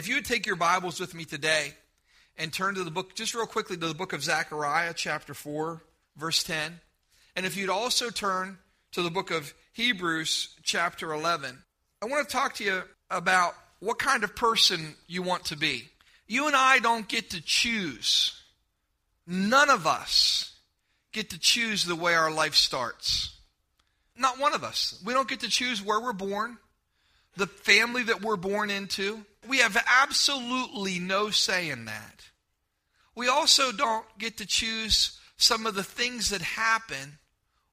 if you would take your Bibles with me today and turn to the book, just real quickly to the book of Zechariah, chapter 4, verse 10. And if you'd also turn to the book of Hebrews, chapter 11, I want to talk to you about what kind of person you want to be. You and I don't get to choose. None of us get to choose the way our life starts. Not one of us. We don't get to choose where we're born, the family that we're born into. We have absolutely no say in that. We also don't get to choose some of the things that happen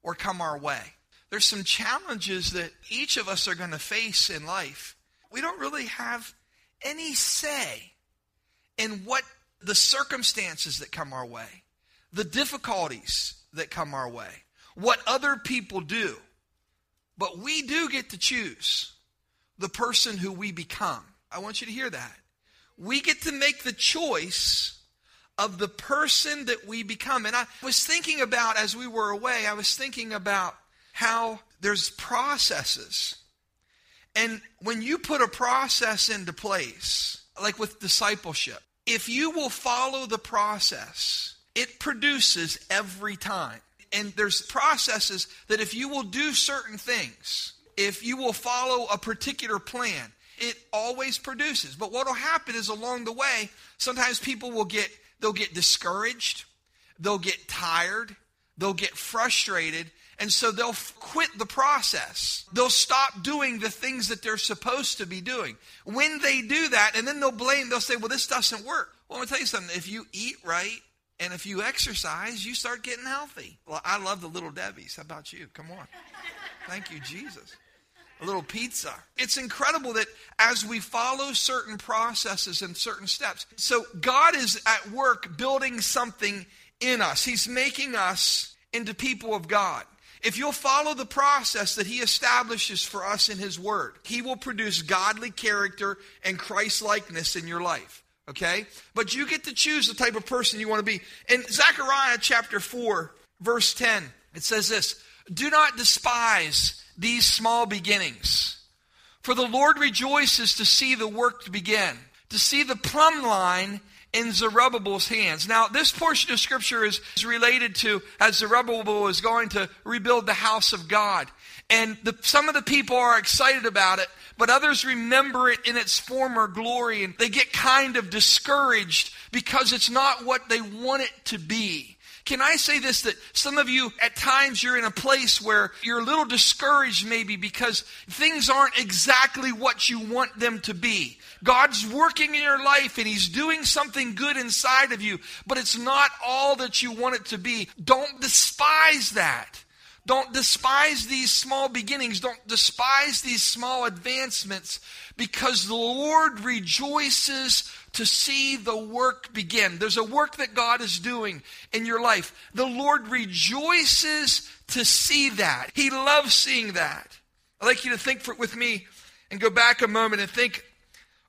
or come our way. There's some challenges that each of us are going to face in life. We don't really have any say in what the circumstances that come our way, the difficulties that come our way, what other people do. But we do get to choose the person who we become. I want you to hear that. We get to make the choice of the person that we become. And I was thinking about, as we were away, I was thinking about how there's processes. And when you put a process into place, like with discipleship, if you will follow the process, it produces every time. And there's processes that if you will do certain things, if you will follow a particular plan, it always produces. But what will happen is along the way, sometimes people will get they'll get discouraged, they'll get tired, they'll get frustrated, and so they'll quit the process. They'll stop doing the things that they're supposed to be doing. When they do that, and then they'll blame, they'll say, well, this doesn't work. Well, I'm going to tell you something. If you eat right and if you exercise, you start getting healthy. Well, I love the little Debbie's. How about you? Come on. Thank you, Jesus a little pizza. It's incredible that as we follow certain processes and certain steps, so God is at work building something in us. He's making us into people of God. If you'll follow the process that He establishes for us in His Word, He will produce godly character and Christ likeness in your life. Okay? But you get to choose the type of person you want to be. In Zechariah chapter 4, verse 10, it says this Do not despise these small beginnings. For the Lord rejoices to see the work begin, to see the plumb line in Zerubbabel's hands. Now, this portion of scripture is, is related to as Zerubbabel is going to rebuild the house of God. And the, some of the people are excited about it, but others remember it in its former glory and they get kind of discouraged because it's not what they want it to be. Can I say this that some of you at times you're in a place where you're a little discouraged maybe because things aren't exactly what you want them to be. God's working in your life and He's doing something good inside of you, but it's not all that you want it to be. Don't despise that. Don't despise these small beginnings. Don't despise these small advancements because the Lord rejoices to see the work begin. There's a work that God is doing in your life. The Lord rejoices to see that. He loves seeing that. I'd like you to think for, with me and go back a moment and think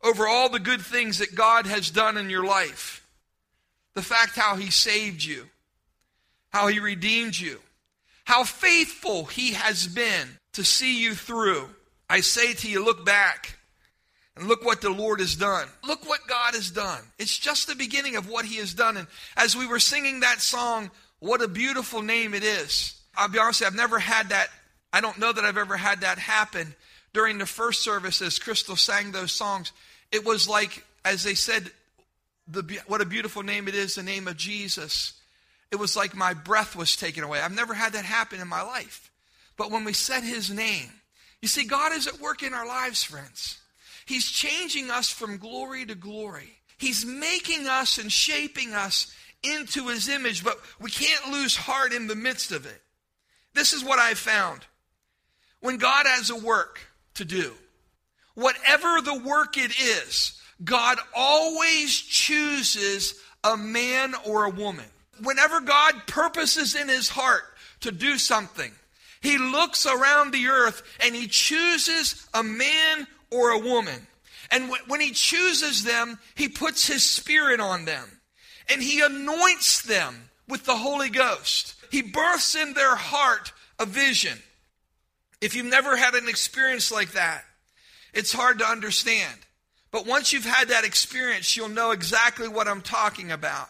over all the good things that God has done in your life. The fact how He saved you, how He redeemed you, how faithful He has been to see you through. I say to you, look back and look what the Lord has done. Look what God has done. It's just the beginning of what He has done. And as we were singing that song, what a beautiful name it is. I'll be honest, I've never had that. I don't know that I've ever had that happen during the first service as Crystal sang those songs. It was like, as they said, the, what a beautiful name it is, the name of Jesus. It was like my breath was taken away. I've never had that happen in my life. But when we said his name, you see, God is at work in our lives, friends. He's changing us from glory to glory. He's making us and shaping us into his image, but we can't lose heart in the midst of it. This is what I've found. When God has a work to do, whatever the work it is, God always chooses a man or a woman. Whenever God purposes in his heart to do something, he looks around the earth and he chooses a man or a woman. And when he chooses them, he puts his spirit on them. And he anoints them with the Holy Ghost. He births in their heart a vision. If you've never had an experience like that, it's hard to understand. But once you've had that experience, you'll know exactly what I'm talking about.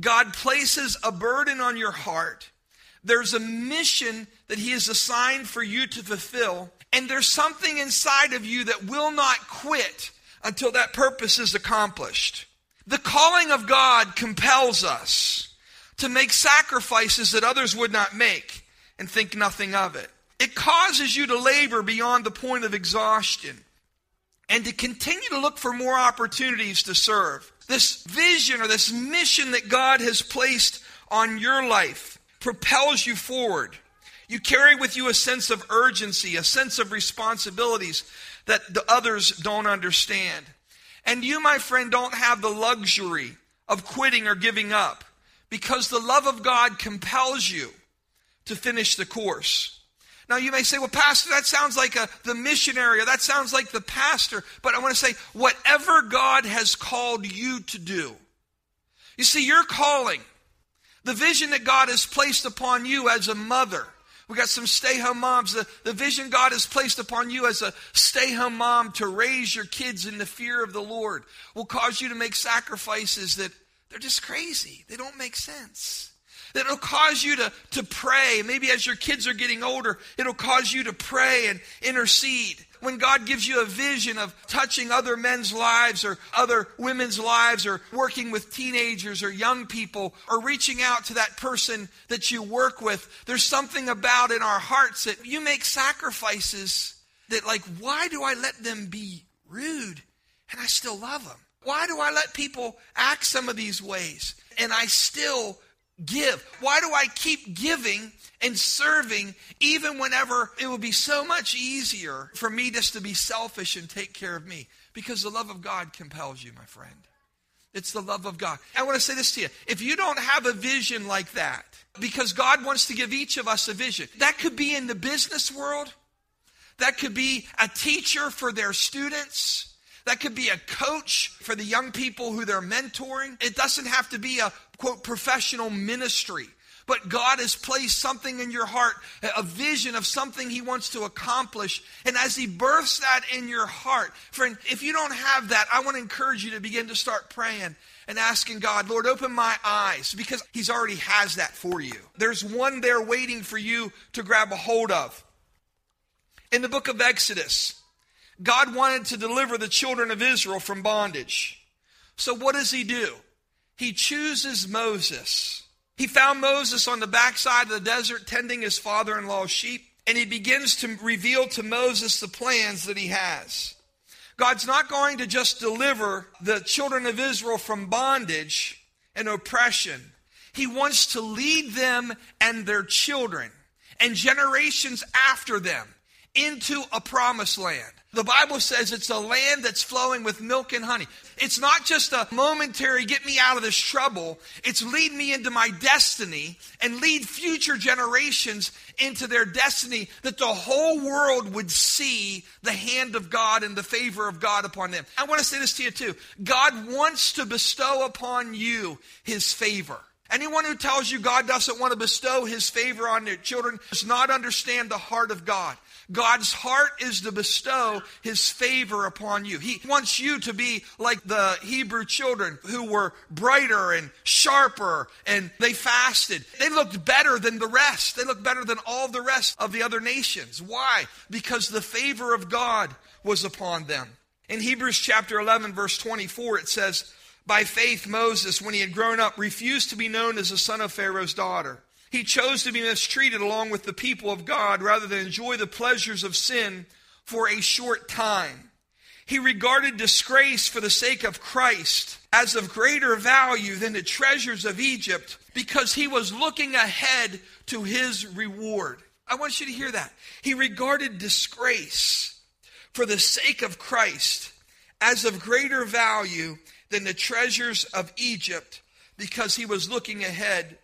God places a burden on your heart. There's a mission that He has assigned for you to fulfill. And there's something inside of you that will not quit until that purpose is accomplished. The calling of God compels us to make sacrifices that others would not make and think nothing of it. It causes you to labor beyond the point of exhaustion and to continue to look for more opportunities to serve. This vision or this mission that God has placed on your life propels you forward. You carry with you a sense of urgency, a sense of responsibilities that the others don't understand. And you, my friend, don't have the luxury of quitting or giving up because the love of God compels you to finish the course. Now you may say, well, Pastor, that sounds like a, the missionary or that sounds like the pastor. But I want to say, whatever God has called you to do. You see, your calling, the vision that God has placed upon you as a mother. We got some stay home moms. The, the vision God has placed upon you as a stay home mom to raise your kids in the fear of the Lord will cause you to make sacrifices that they're just crazy. They don't make sense. That'll cause you to, to pray. Maybe as your kids are getting older, it'll cause you to pray and intercede. When God gives you a vision of touching other men's lives or other women's lives or working with teenagers or young people or reaching out to that person that you work with, there's something about in our hearts that you make sacrifices that, like, why do I let them be rude and I still love them? Why do I let people act some of these ways and I still give? Why do I keep giving and serving even whenever it would be so much easier for me just to be selfish and take care of me? Because the love of God compels you, my friend. It's the love of God. I want to say this to you. If you don't have a vision like that, because God wants to give each of us a vision, that could be in the business world, that could be a teacher for their students. That could be a coach for the young people who they're mentoring. It doesn't have to be a quote professional ministry. But God has placed something in your heart, a vision of something He wants to accomplish. And as He births that in your heart, friend, if you don't have that, I want to encourage you to begin to start praying and asking God, Lord, open my eyes because He's already has that for you. There's one there waiting for you to grab a hold of. In the book of Exodus, God wanted to deliver the children of Israel from bondage. So what does he do? He chooses Moses. He found Moses on the backside of the desert tending his father in law's sheep, and he begins to reveal to Moses the plans that he has. God's not going to just deliver the children of Israel from bondage and oppression. He wants to lead them and their children and generations after them into a promised land. The Bible says it's a land that's flowing with milk and honey. It's not just a momentary get me out of this trouble. It's lead me into my destiny and lead future generations into their destiny that the whole world would see the hand of God and the favor of God upon them. I want to say this to you too. God wants to bestow upon you his favor. Anyone who tells you God doesn't want to bestow his favor on their children does not understand the heart of God. God's heart is to bestow his favor upon you. He wants you to be like the Hebrew children who were brighter and sharper and they fasted. They looked better than the rest. They looked better than all the rest of the other nations. Why? Because the favor of God was upon them. In Hebrews chapter 11, verse 24, it says, By faith, Moses, when he had grown up, refused to be known as the son of Pharaoh's daughter. He chose to be mistreated along with the people of God rather than enjoy the pleasures of sin for a short time. He regarded disgrace for the sake of Christ as of greater value than the treasures of Egypt because he was looking ahead to his reward. I want you to hear that. He regarded disgrace for the sake of Christ as of greater value than the treasures of Egypt because he was looking ahead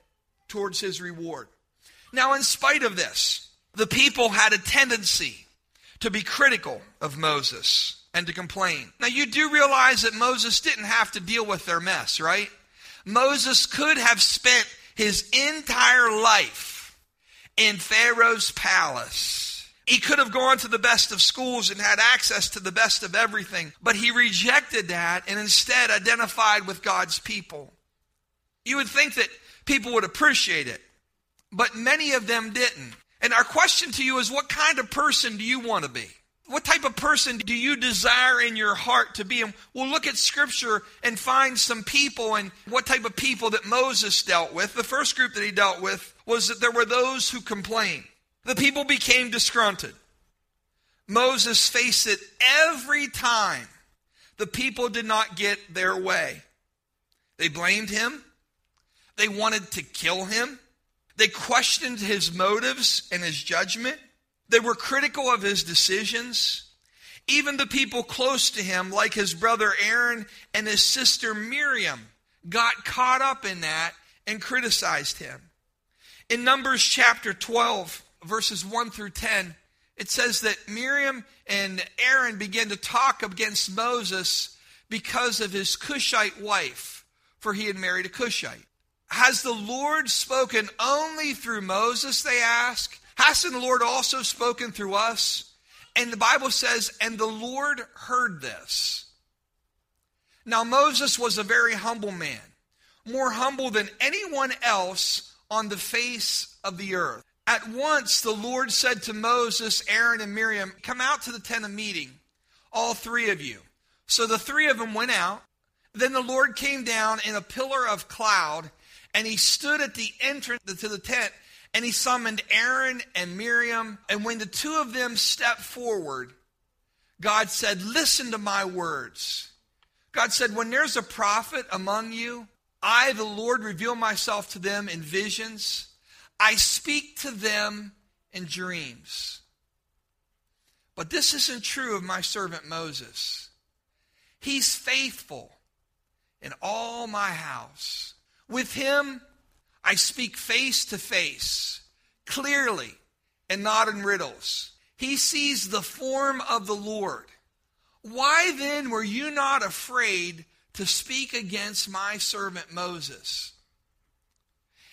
towards his reward. Now, in spite of this, the people had a tendency to be critical of Moses and to complain. Now, you do realize that Moses didn't have to deal with their mess, right? Moses could have spent his entire life in Pharaoh's palace He could have gone to the best of schools and had access to the best of everything, but he rejected that and instead identified with God's people. You would think that people would appreciate it, but many of them didn't. And our question to you is what kind of person do you want to be? What type of person do you desire in your heart to be? And we'll look at scripture and find some people and what type of people that Moses dealt with. The first group that he dealt with was that there were those who complained. The people became disgruntled. Moses faced it every time the people did not get their way. They blamed him. They wanted to kill him. They questioned his motives and his judgment. They were critical of his decisions. Even the people close to him, like his brother Aaron and his sister Miriam, got caught up in that and criticized him. In Numbers chapter 12, verses 1 through 10, it says that Miriam and Aaron began to talk against Moses because of his Cushite wife, for he had married a Cushite. Has the Lord spoken only through Moses, they ask? Hasn't the Lord also spoken through us? And the Bible says, and the Lord heard this. Now, Moses was a very humble man, more humble than anyone else on the face of the earth. At once, the Lord said to Moses, Aaron, and Miriam, Come out to the tent of meeting, all three of you. So the three of them went out. Then the Lord came down in a pillar of cloud, and he stood at the entrance to the tent and he summoned Aaron and Miriam. And when the two of them stepped forward, God said, Listen to my words. God said, When there's a prophet among you, I, the Lord, reveal myself to them in visions. I speak to them in dreams. But this isn't true of my servant Moses. He's faithful in all my house. With him, I speak face to face, clearly, and not in riddles. He sees the form of the Lord. Why then were you not afraid to speak against my servant Moses?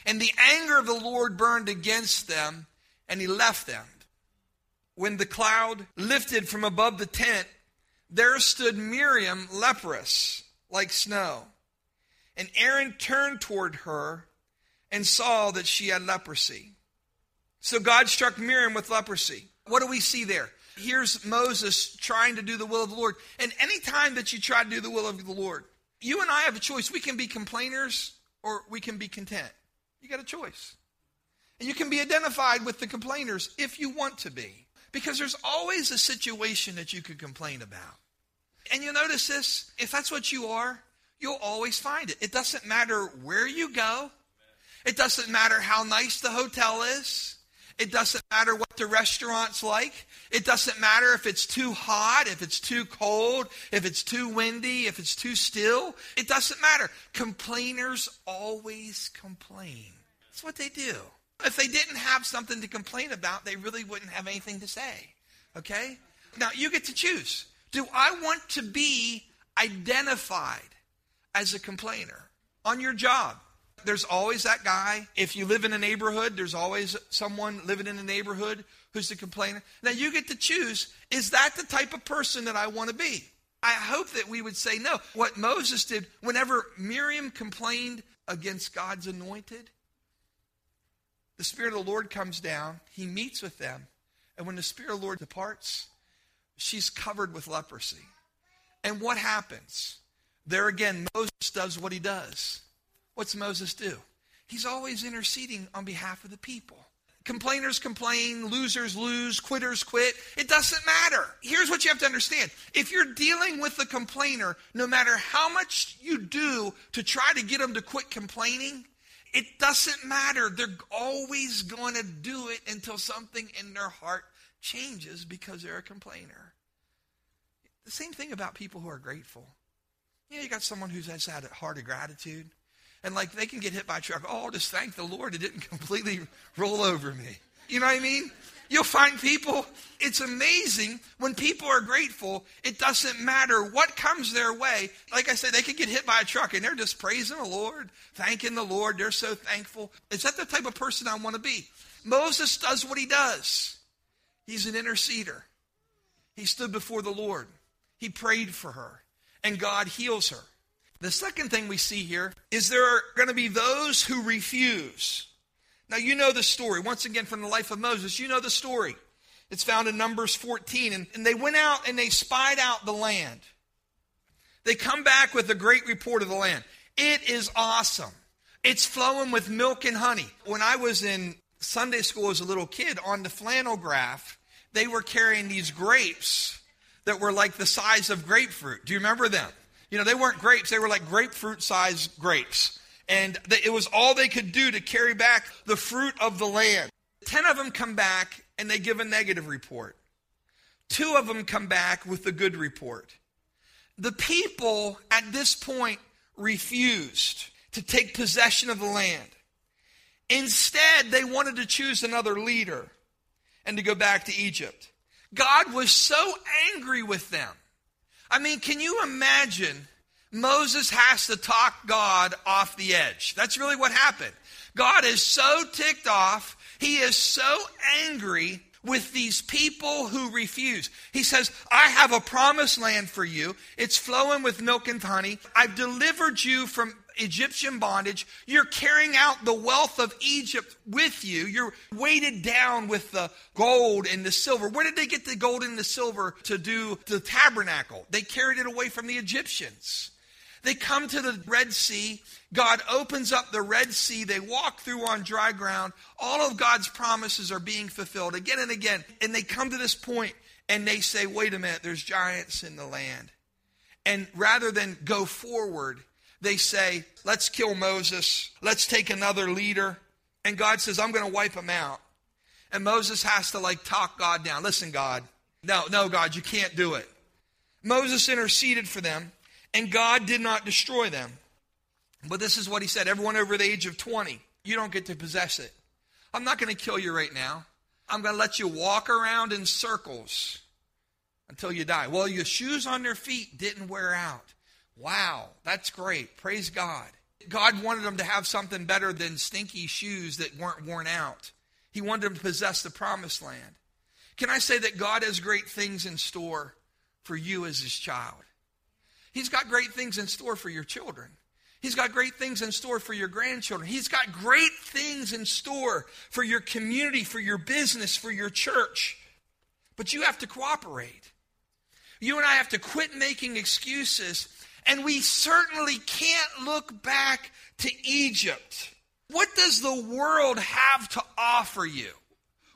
And the anger of the Lord burned against them, and he left them. When the cloud lifted from above the tent, there stood Miriam leprous, like snow. And Aaron turned toward her and saw that she had leprosy. So God struck Miriam with leprosy. What do we see there? Here's Moses trying to do the will of the Lord. And anytime that you try to do the will of the Lord, you and I have a choice. We can be complainers or we can be content. You got a choice. And you can be identified with the complainers if you want to be. Because there's always a situation that you could complain about. And you'll notice this if that's what you are, you'll always find it. It doesn't matter where you go, it doesn't matter how nice the hotel is. It doesn't matter what the restaurant's like. It doesn't matter if it's too hot, if it's too cold, if it's too windy, if it's too still. It doesn't matter. Complainers always complain. That's what they do. If they didn't have something to complain about, they really wouldn't have anything to say. Okay? Now, you get to choose. Do I want to be identified as a complainer on your job? There's always that guy. If you live in a neighborhood, there's always someone living in a neighborhood who's a complainer. Now you get to choose is that the type of person that I want to be? I hope that we would say no. What Moses did, whenever Miriam complained against God's anointed, the Spirit of the Lord comes down, he meets with them, and when the Spirit of the Lord departs, she's covered with leprosy. And what happens? There again, Moses does what he does. What's Moses do? He's always interceding on behalf of the people. Complainers complain, losers lose, quitters quit. It doesn't matter. Here's what you have to understand. If you're dealing with a complainer, no matter how much you do to try to get them to quit complaining, it doesn't matter. They're always going to do it until something in their heart changes because they're a complainer. The same thing about people who are grateful. You know, you got someone who's has had a heart of gratitude. And like they can get hit by a truck. Oh, just thank the Lord it didn't completely roll over me. You know what I mean? You'll find people, it's amazing when people are grateful, it doesn't matter what comes their way. Like I said, they could get hit by a truck and they're just praising the Lord, thanking the Lord. They're so thankful. Is that the type of person I want to be? Moses does what he does. He's an interceder. He stood before the Lord. He prayed for her, and God heals her. The second thing we see here is there are going to be those who refuse. Now, you know the story. Once again, from the life of Moses, you know the story. It's found in Numbers 14. And, and they went out and they spied out the land. They come back with a great report of the land. It is awesome. It's flowing with milk and honey. When I was in Sunday school as a little kid, on the flannel graph, they were carrying these grapes that were like the size of grapefruit. Do you remember them? You know, they weren't grapes, they were like grapefruit sized grapes. And it was all they could do to carry back the fruit of the land. Ten of them come back and they give a negative report. Two of them come back with a good report. The people at this point refused to take possession of the land. Instead, they wanted to choose another leader and to go back to Egypt. God was so angry with them. I mean, can you imagine? Moses has to talk God off the edge. That's really what happened. God is so ticked off. He is so angry with these people who refuse. He says, I have a promised land for you. It's flowing with milk and honey. I've delivered you from Egyptian bondage. You're carrying out the wealth of Egypt with you. You're weighted down with the gold and the silver. Where did they get the gold and the silver to do the tabernacle? They carried it away from the Egyptians. They come to the Red Sea. God opens up the Red Sea. They walk through on dry ground. All of God's promises are being fulfilled again and again. And they come to this point and they say, wait a minute, there's giants in the land. And rather than go forward, they say, let's kill Moses, let's take another leader. And God says, I'm going to wipe them out. And Moses has to like talk God down. Listen, God. No, no, God, you can't do it. Moses interceded for them, and God did not destroy them. But this is what he said everyone over the age of 20, you don't get to possess it. I'm not going to kill you right now. I'm going to let you walk around in circles until you die. Well, your shoes on their feet didn't wear out. Wow, that's great. Praise God. God wanted them to have something better than stinky shoes that weren't worn out. He wanted them to possess the promised land. Can I say that God has great things in store for you as his child? He's got great things in store for your children. He's got great things in store for your grandchildren. He's got great things in store for your community, for your business, for your church. But you have to cooperate. You and I have to quit making excuses and we certainly can't look back to Egypt. What does the world have to offer you?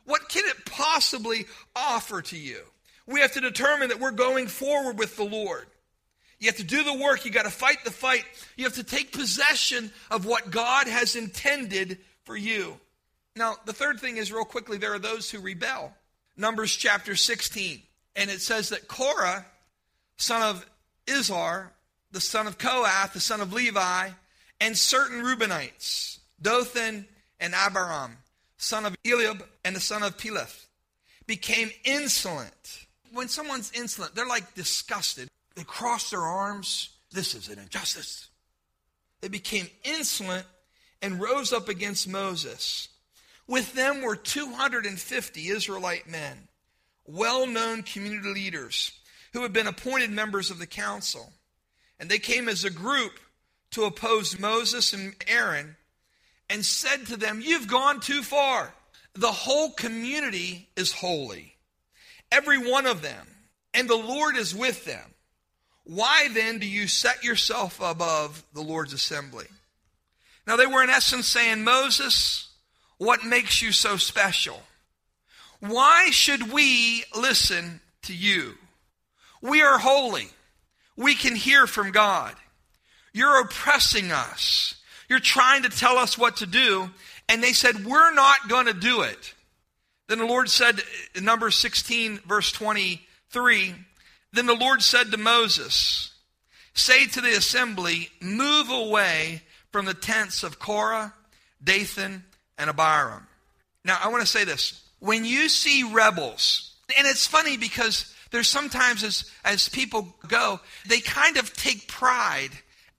What can it possibly offer to you? We have to determine that we're going forward with the Lord. You have to do the work. You got to fight the fight. You have to take possession of what God has intended for you. Now, the third thing is, real quickly, there are those who rebel. Numbers chapter 16. And it says that Korah, son of Izhar, the son of Kohath, the son of Levi, and certain Reubenites, Dathan and Abiram, son of Eliab and the son of Peleth, became insolent. When someone's insolent, they're like disgusted. They cross their arms. This is an injustice. They became insolent and rose up against Moses. With them were 250 Israelite men, well known community leaders who had been appointed members of the council. And they came as a group to oppose Moses and Aaron and said to them, You've gone too far. The whole community is holy, every one of them, and the Lord is with them. Why then do you set yourself above the Lord's assembly? Now, they were in essence saying, Moses, what makes you so special? Why should we listen to you? We are holy we can hear from God. You're oppressing us. You're trying to tell us what to do. And they said, We're not going to do it. Then the Lord said, in number 16, verse 23, Then the Lord said to Moses, Say to the assembly, Move away from the tents of Korah, Dathan, and Abiram. Now, I want to say this. When you see rebels, and it's funny because there's sometimes as, as people go, they kind of take pride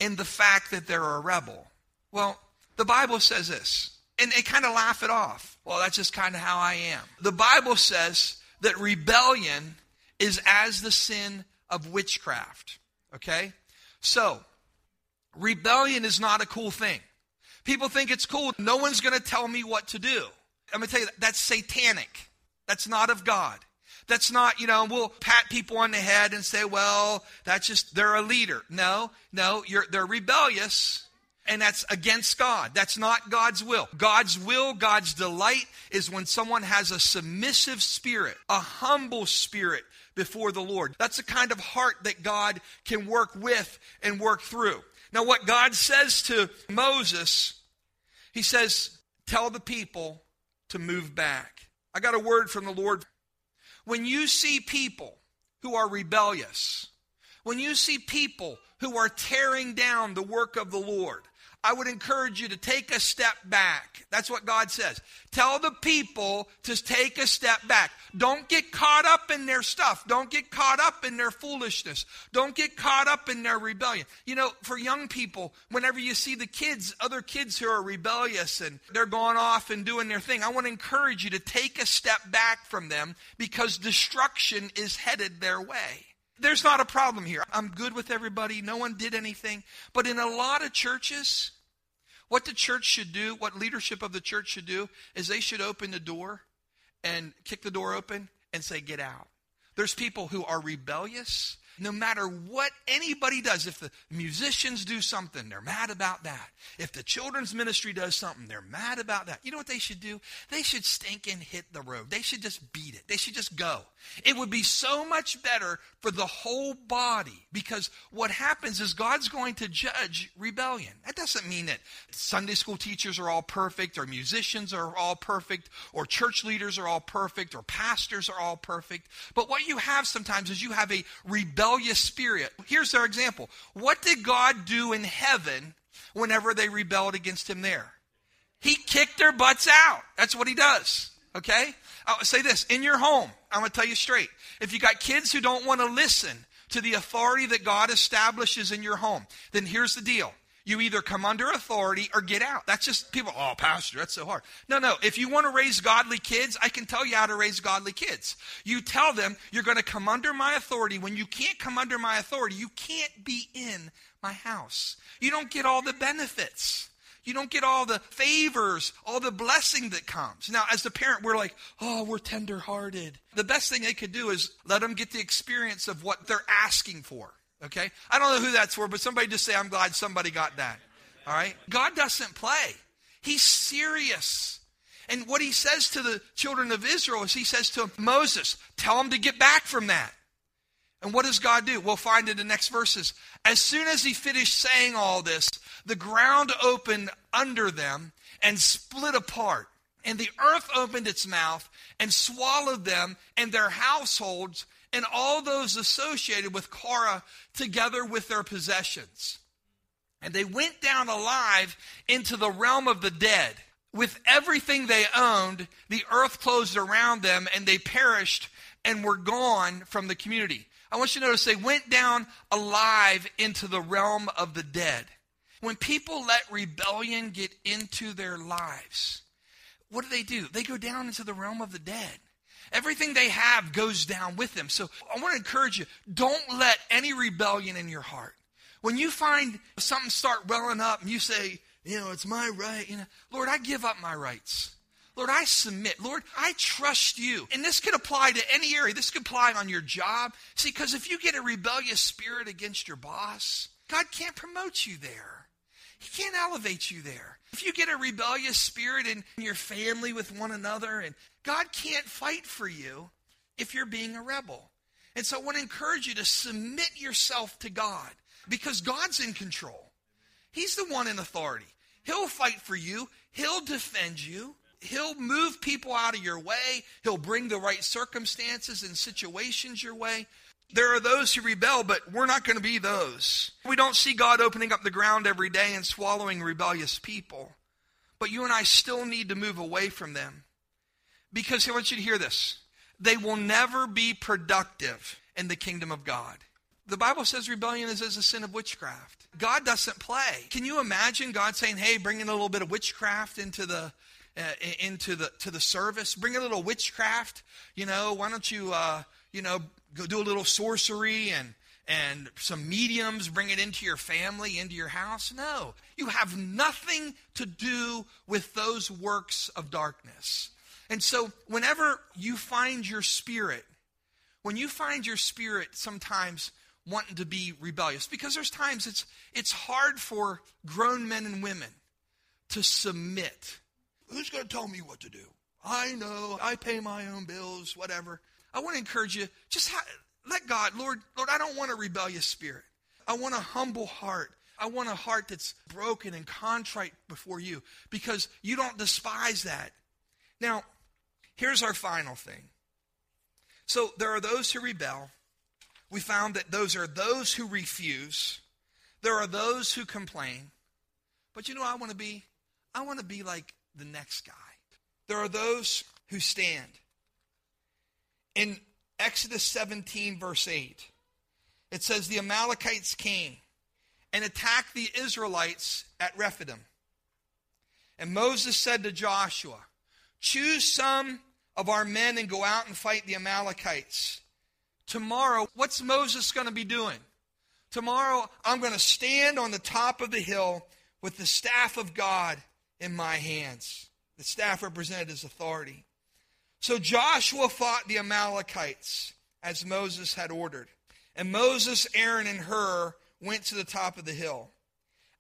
in the fact that they're a rebel. Well, the Bible says this, and they kind of laugh it off. Well, that's just kind of how I am. The Bible says that rebellion is as the sin of witchcraft. Okay? So, rebellion is not a cool thing. People think it's cool. No one's going to tell me what to do. I'm going to tell you, that's satanic. That's not of God. That's not, you know, we'll pat people on the head and say, well, that's just, they're a leader. No, no, they're rebellious and that's against God. That's not God's will. God's will, God's delight is when someone has a submissive spirit, a humble spirit before the Lord. That's the kind of heart that God can work with and work through. Now, what God says to Moses, he says, Tell the people to move back. I got a word from the Lord. When you see people who are rebellious, when you see people who are tearing down the work of the Lord, I would encourage you to take a step back. That's what God says. Tell the people to take a step back. Don't get caught up in their stuff. Don't get caught up in their foolishness. Don't get caught up in their rebellion. You know, for young people, whenever you see the kids, other kids who are rebellious and they're going off and doing their thing, I want to encourage you to take a step back from them because destruction is headed their way. There's not a problem here. I'm good with everybody. No one did anything. But in a lot of churches, what the church should do, what leadership of the church should do, is they should open the door and kick the door open and say, Get out. There's people who are rebellious no matter what anybody does, if the musicians do something, they're mad about that. If the children's ministry does something, they're mad about that. You know what they should do? They should stink and hit the road. They should just beat it. They should just go. It would be so much better for the whole body because what happens is God's going to judge rebellion. That doesn't mean that Sunday school teachers are all perfect or musicians are all perfect or church leaders are all perfect or pastors are all perfect. But what you have sometimes is you have a rebellion rebellious spirit. Here's our example. What did God do in heaven whenever they rebelled against him there? He kicked their butts out. That's what he does. Okay? I'll say this in your home, I'm going to tell you straight. If you got kids who don't want to listen to the authority that God establishes in your home, then here's the deal you either come under authority or get out. That's just people, oh, Pastor, that's so hard. No, no. If you want to raise godly kids, I can tell you how to raise godly kids. You tell them you're going to come under my authority. When you can't come under my authority, you can't be in my house. You don't get all the benefits. You don't get all the favors, all the blessing that comes. Now, as the parent, we're like, oh, we're tenderhearted. The best thing they could do is let them get the experience of what they're asking for. Okay? I don't know who that's for, but somebody just say, I'm glad somebody got that. All right? God doesn't play, He's serious. And what He says to the children of Israel is He says to Moses, Tell them to get back from that. And what does God do? We'll find in the next verses. As soon as He finished saying all this, the ground opened under them and split apart. And the earth opened its mouth and swallowed them and their households and all those associated with Korah together with their possessions. And they went down alive into the realm of the dead. With everything they owned, the earth closed around them and they perished and were gone from the community. I want you to notice they went down alive into the realm of the dead. When people let rebellion get into their lives, what do they do? They go down into the realm of the dead. Everything they have goes down with them. So I want to encourage you don't let any rebellion in your heart. When you find something start welling up and you say, you know, it's my right, you know, Lord, I give up my rights. Lord, I submit. Lord, I trust you. And this could apply to any area. This could apply on your job. See, because if you get a rebellious spirit against your boss, God can't promote you there. He can't elevate you there. If you get a rebellious spirit in your family with one another, and God can't fight for you if you're being a rebel. And so I want to encourage you to submit yourself to God because God's in control. He's the one in authority. He'll fight for you, He'll defend you. He'll move people out of your way. He'll bring the right circumstances and situations your way. There are those who rebel, but we're not going to be those. We don't see God opening up the ground every day and swallowing rebellious people. But you and I still need to move away from them. Because I want you to hear this they will never be productive in the kingdom of God. The Bible says rebellion is as a sin of witchcraft. God doesn't play. Can you imagine God saying, hey, bring in a little bit of witchcraft into the uh, into the to the service. Bring a little witchcraft. You know, why don't you uh, you know go do a little sorcery and and some mediums, bring it into your family, into your house. No, you have nothing to do with those works of darkness. And so, whenever you find your spirit, when you find your spirit sometimes wanting to be rebellious, because there's times it's, it's hard for grown men and women to submit. Who's going to tell me what to do? I know, I pay my own bills, whatever. I want to encourage you, just ha- let God, Lord, Lord, I don't want a rebellious spirit. I want a humble heart. I want a heart that's broken and contrite before you because you don't despise that. Now, here's our final thing. So there are those who rebel. We found that those are those who refuse. There are those who complain. But you know I want to be? I want to be like the next guy. There are those who stand. In Exodus 17, verse 8, it says, The Amalekites came and attacked the Israelites at Rephidim. And Moses said to Joshua, Choose some of our men and go out and fight the Amalekites. Tomorrow, what's Moses going to be doing? Tomorrow, I'm going to stand on the top of the hill with the staff of God in my hands. The staff represented his authority. So Joshua fought the Amalekites as Moses had ordered. And Moses, Aaron, and Hur went to the top of the hill.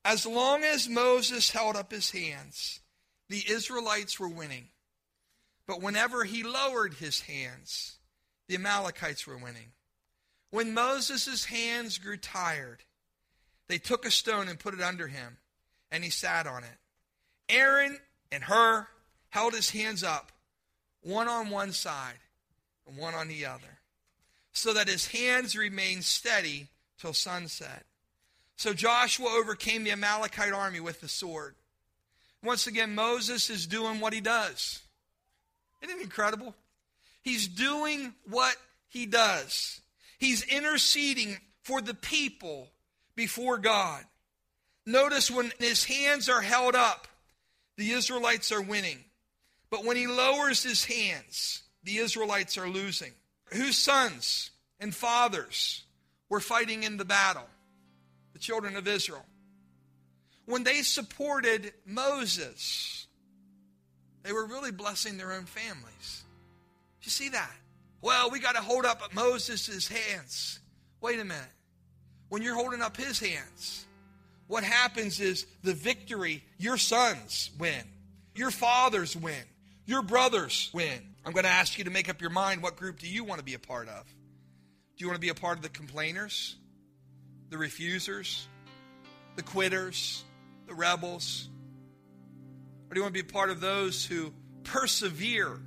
As long as Moses held up his hands, the Israelites were winning. But whenever he lowered his hands, the Amalekites were winning. When Moses' hands grew tired, they took a stone and put it under him, and he sat on it. Aaron and Hur held his hands up one on one side and one on the other, so that his hands remained steady till sunset. So Joshua overcame the Amalekite army with the sword. Once again, Moses is doing what he does. Isn't it incredible? He's doing what he does. He's interceding for the people before God. Notice when his hands are held up, the Israelites are winning. But when he lowers his hands, the Israelites are losing. Whose sons and fathers were fighting in the battle? The children of Israel. When they supported Moses, they were really blessing their own families. Did you see that? Well, we got to hold up Moses' hands. Wait a minute. When you're holding up his hands, what happens is the victory, your sons win, your fathers win, your brothers win. I'm going to ask you to make up your mind what group do you want to be a part of? Do you want to be a part of the complainers, the refusers, the quitters, the rebels? Or do you want to be a part of those who persevere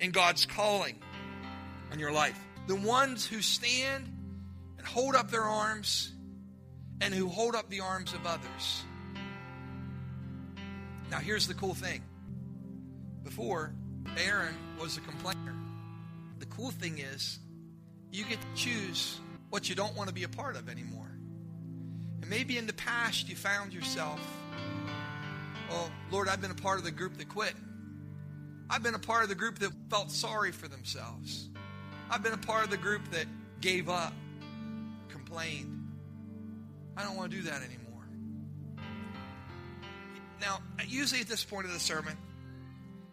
in God's calling on your life? The ones who stand and hold up their arms and who hold up the arms of others. Now, here's the cool thing before, Aaron was a complainer. The cool thing is, you get to choose what you don't want to be a part of anymore. And maybe in the past you found yourself, well, Lord, I've been a part of the group that quit. I've been a part of the group that felt sorry for themselves. I've been a part of the group that gave up, complained. I don't want to do that anymore. Now, usually at this point of the sermon,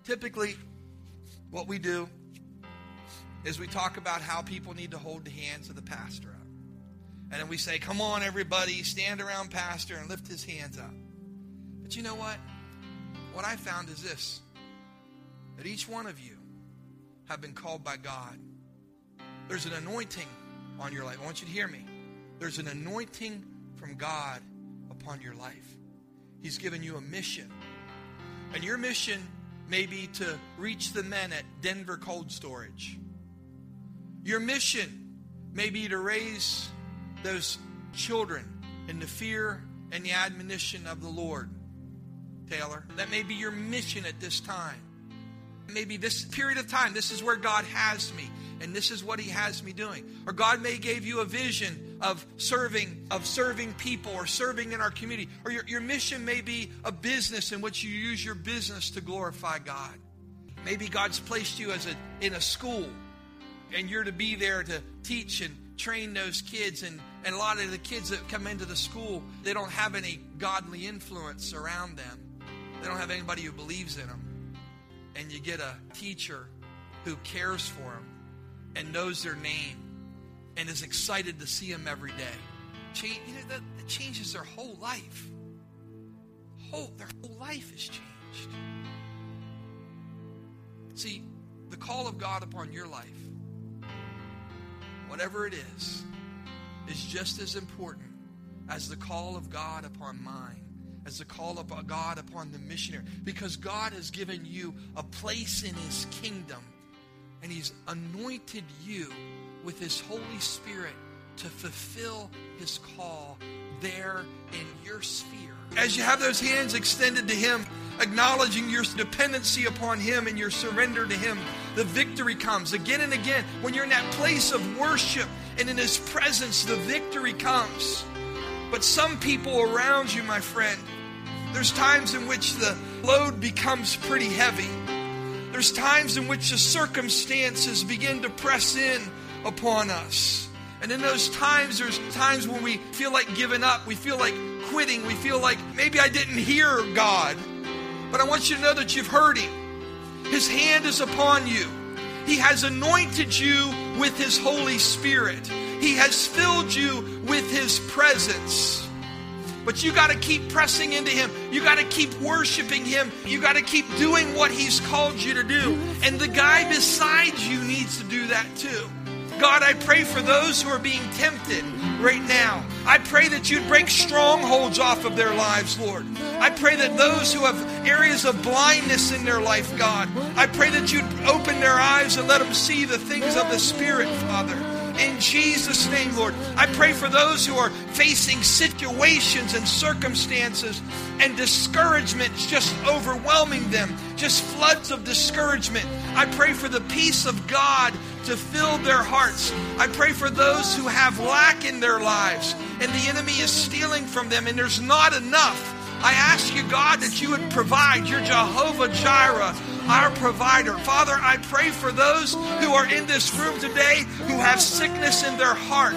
typically what we do is we talk about how people need to hold the hands of the pastor up. And then we say, come on, everybody, stand around pastor and lift his hands up. But you know what? What I found is this that each one of you have been called by God. There's an anointing on your life. I want you to hear me. There's an anointing from God upon your life. He's given you a mission. And your mission may be to reach the men at Denver Cold Storage. Your mission may be to raise those children in the fear and the admonition of the Lord. Taylor, that may be your mission at this time. Maybe this period of time, this is where God has me, and this is what He has me doing. Or God may give you a vision of serving of serving people or serving in our community. Or your, your mission may be a business in which you use your business to glorify god. Maybe god's placed you as a in a school and you're to be there to teach and train those kids. And and a lot of the kids that come into the school they don't have any godly influence around them. They don't have anybody who believes in them and you get a teacher who cares for them and knows their name and is excited to see him every day. Change, you know, that, that changes their whole life. Whole, their whole life is changed. See, the call of God upon your life, whatever it is, is just as important as the call of God upon mine, as the call of uh, God upon the missionary, because God has given you a place in His kingdom and He's anointed you with His Holy Spirit to fulfill His call there in your sphere. As you have those hands extended to Him, acknowledging your dependency upon Him and your surrender to Him, the victory comes again and again. When you're in that place of worship and in His presence, the victory comes. But some people around you, my friend, there's times in which the load becomes pretty heavy. There's times in which the circumstances begin to press in upon us. And in those times, there's times when we feel like giving up. We feel like quitting. We feel like maybe I didn't hear God. But I want you to know that you've heard Him. His hand is upon you. He has anointed you with His Holy Spirit. He has filled you with His presence. But you got to keep pressing into Him. You got to keep worshiping Him. You got to keep doing what He's called you to do. And the guy beside you needs to do that too. God, I pray for those who are being tempted right now. I pray that you'd break strongholds off of their lives, Lord. I pray that those who have areas of blindness in their life, God, I pray that you'd open their eyes and let them see the things of the Spirit, Father. In Jesus' name, Lord. I pray for those who are facing situations and circumstances and discouragement just overwhelming them, just floods of discouragement. I pray for the peace of God to fill their hearts. I pray for those who have lack in their lives and the enemy is stealing from them and there's not enough. I ask you, God, that you would provide. You're Jehovah Jireh, our provider. Father, I pray for those who are in this room today who have sickness in their heart,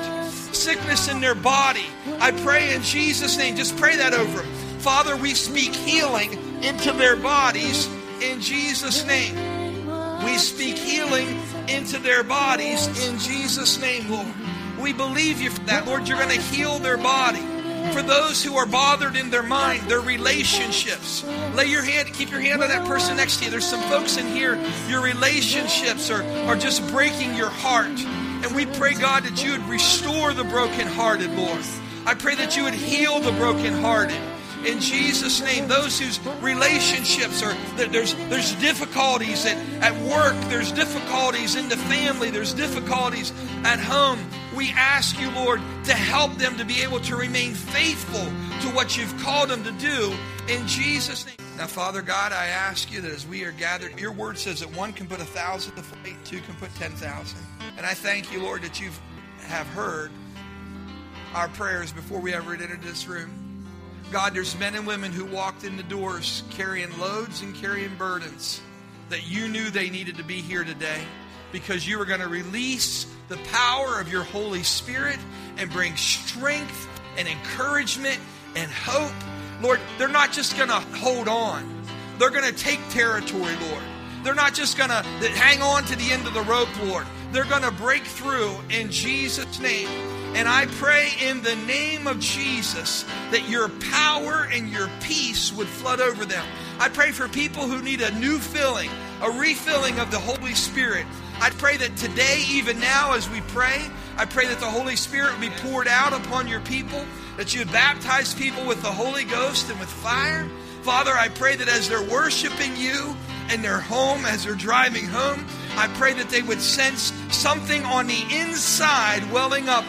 sickness in their body. I pray in Jesus' name. Just pray that over them. Father, we speak healing into their bodies in Jesus' name. We speak healing into their bodies in Jesus' name, Lord. We believe you for that, Lord. You're going to heal their body. For those who are bothered in their mind, their relationships, lay your hand, keep your hand on that person next to you. There's some folks in here, your relationships are, are just breaking your heart. And we pray, God, that you would restore the brokenhearted, Lord. I pray that you would heal the brokenhearted in Jesus' name. Those whose relationships are there's there's difficulties at, at work, there's difficulties in the family, there's difficulties at home. We ask you, Lord, to help them to be able to remain faithful to what you've called them to do in Jesus' name. Now, Father God, I ask you that as we are gathered, your word says that one can put a thousand to flight, two can put ten thousand. And I thank you, Lord, that you have heard our prayers before we ever entered this room. God, there's men and women who walked in the doors carrying loads and carrying burdens that you knew they needed to be here today because you were going to release the power of your Holy Spirit and bring strength and encouragement and hope. Lord, they're not just going to hold on, they're going to take territory, Lord. They're not just going to hang on to the end of the rope, Lord. They're going to break through in Jesus' name. And I pray in the name of Jesus that your power and your peace would flood over them. I pray for people who need a new filling, a refilling of the Holy Spirit. I pray that today, even now, as we pray, I pray that the Holy Spirit would be poured out upon your people, that you would baptize people with the Holy Ghost and with fire. Father, I pray that as they're worshiping you in their home, as they're driving home, I pray that they would sense something on the inside welling up.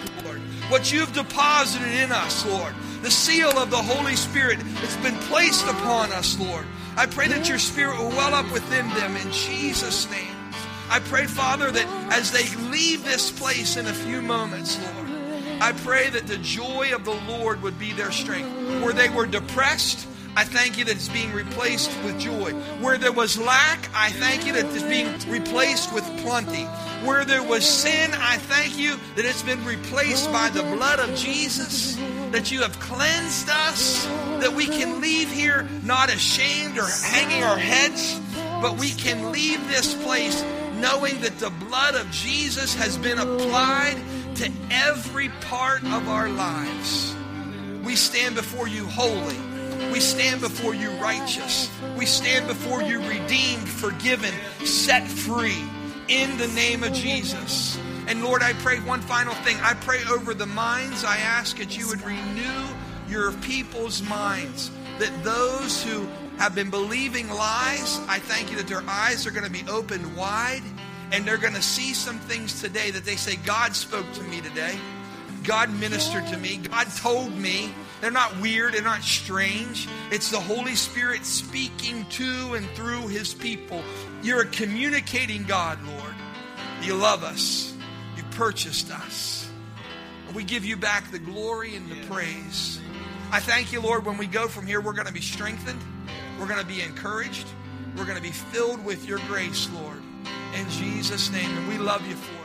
What you've deposited in us, Lord. The seal of the Holy Spirit has been placed upon us, Lord. I pray that your Spirit will well up within them in Jesus' name. I pray, Father, that as they leave this place in a few moments, Lord, I pray that the joy of the Lord would be their strength. Where they were depressed, I thank you that it's being replaced with joy. Where there was lack, I thank you that it's being replaced with plenty. Where there was sin, I thank you that it's been replaced by the blood of Jesus, that you have cleansed us, that we can leave here not ashamed or hanging our heads, but we can leave this place knowing that the blood of Jesus has been applied to every part of our lives. We stand before you holy. We stand before you righteous. We stand before you redeemed, forgiven, set free in the name of Jesus. And Lord, I pray one final thing. I pray over the minds. I ask that you would renew your people's minds. That those who have been believing lies, I thank you that their eyes are going to be opened wide and they're going to see some things today that they say, God spoke to me today. God ministered to me. God told me. They're not weird. They're not strange. It's the Holy Spirit speaking to and through His people. You're a communicating God, Lord. You love us. You purchased us. And we give you back the glory and the praise. I thank you, Lord, when we go from here, we're going to be strengthened. We're going to be encouraged. We're going to be filled with your grace, Lord. In Jesus' name. And we love you for it.